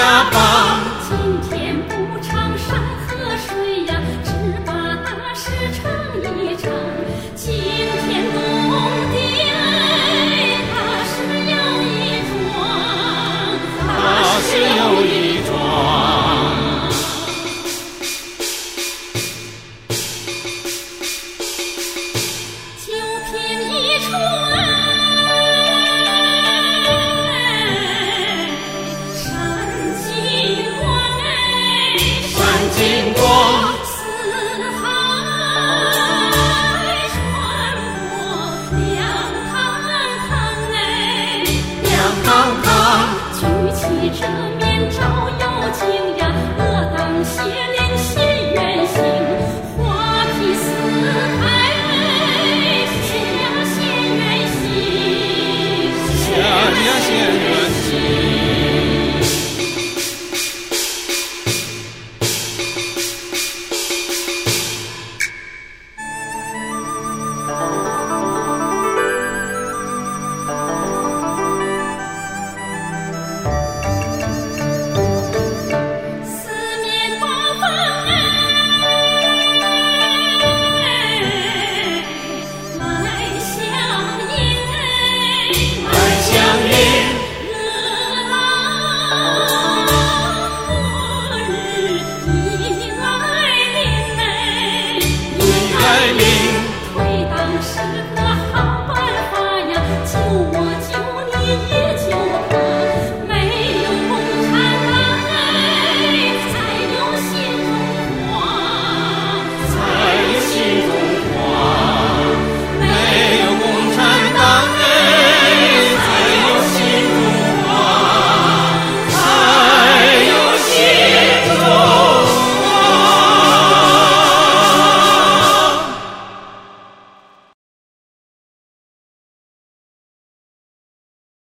Yeah.